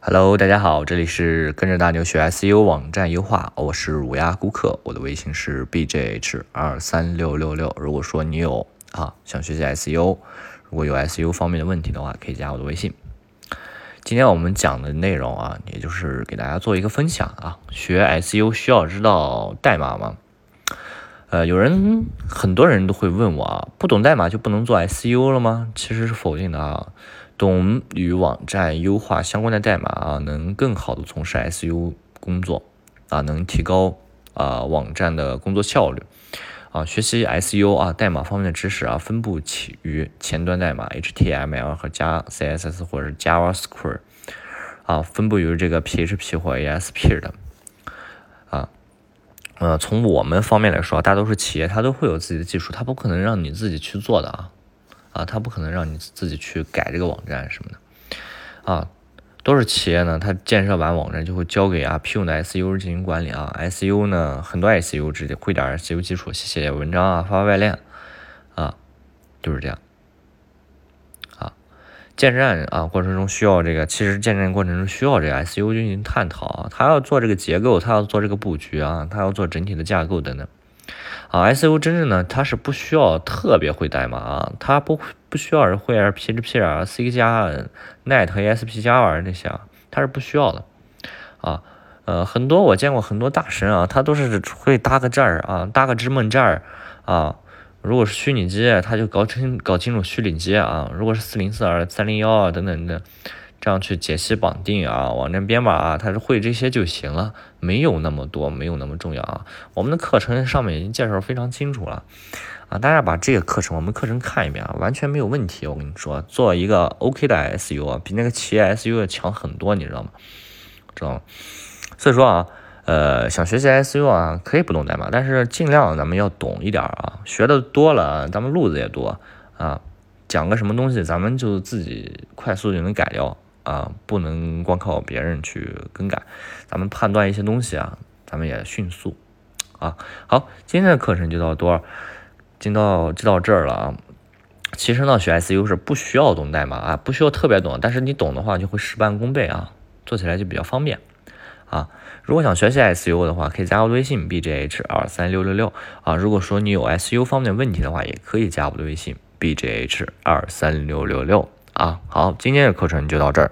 Hello，大家好，这里是跟着大牛学 SEO 网站优化，我是乳鸭顾客，我的微信是 bjh 二三六六六。如果说你有啊想学习 SEO，如果有 SEO 方面的问题的话，可以加我的微信。今天我们讲的内容啊，也就是给大家做一个分享啊，学 SEO 需要知道代码吗？呃，有人很多人都会问我啊，不懂代码就不能做 SEO 了吗？其实是否定的啊。懂与网站优化相关的代码啊，能更好的从事 SEO 工作啊，能提高啊网站的工作效率啊。学习 SEO 啊代码方面的知识啊，分布起于前端代码 HTML 和加 CSS 或者是 JavaScript 啊，分布于这个 PHP 或 ASP 的。呃，从我们方面来说，大多数企业它都会有自己的技术，它不可能让你自己去做的啊。啊，他不可能让你自己去改这个网站什么的，啊，都是企业呢，他建设完网站就会交给啊批用的 SU 进行管理啊，SU 呢，很多 SU 直接会点 SU 基础，写写文章啊，发发外链，啊，就是这样，建站啊过程中需要这个，其实建站过程中需要这个 S U 进行探讨啊，他要做这个结构，他要做这个布局啊，他要做整体的架构等等。啊 S U 真正呢，它是不需要特别会代码啊，它不不需要会 PHP 啊、C 加、Net 和 S P 加玩那些啊，它是不需要的啊。呃，很多我见过很多大神啊，他都是会搭个这儿啊，搭个知梦这儿啊。如果是虚拟机，他就搞清搞清楚虚拟机啊。如果是四零四二、三零幺啊等等的。这样去解析绑定啊，网站编码啊，它是会这些就行了，没有那么多，没有那么重要啊。我们的课程上面已经介绍非常清楚了啊，大家把这个课程，我们课程看一遍啊，完全没有问题。我跟你说，做一个 OK 的 SU 啊，比那个企业 SU 要强很多，你知道吗？知道吗？所以说啊，呃，想学习 SU 啊，可以不懂代码，但是尽量咱们要懂一点啊，学的多了，咱们路子也多啊，讲个什么东西，咱们就自己快速就能改掉。啊，不能光靠别人去更改，咱们判断一些东西啊，咱们也迅速啊。好，今天的课程就到多，进到就到这儿了啊。其实呢，学 S U 是不需要懂代码啊，不需要特别懂，但是你懂的话就会事半功倍啊，做起来就比较方便啊。如果想学习 SU 的话，可以加我微信 bjh 二三六六六啊。如果说你有 SU 方面问题的话，也可以加我的微信 bjh 二三六六六啊。好，今天的课程就到这儿。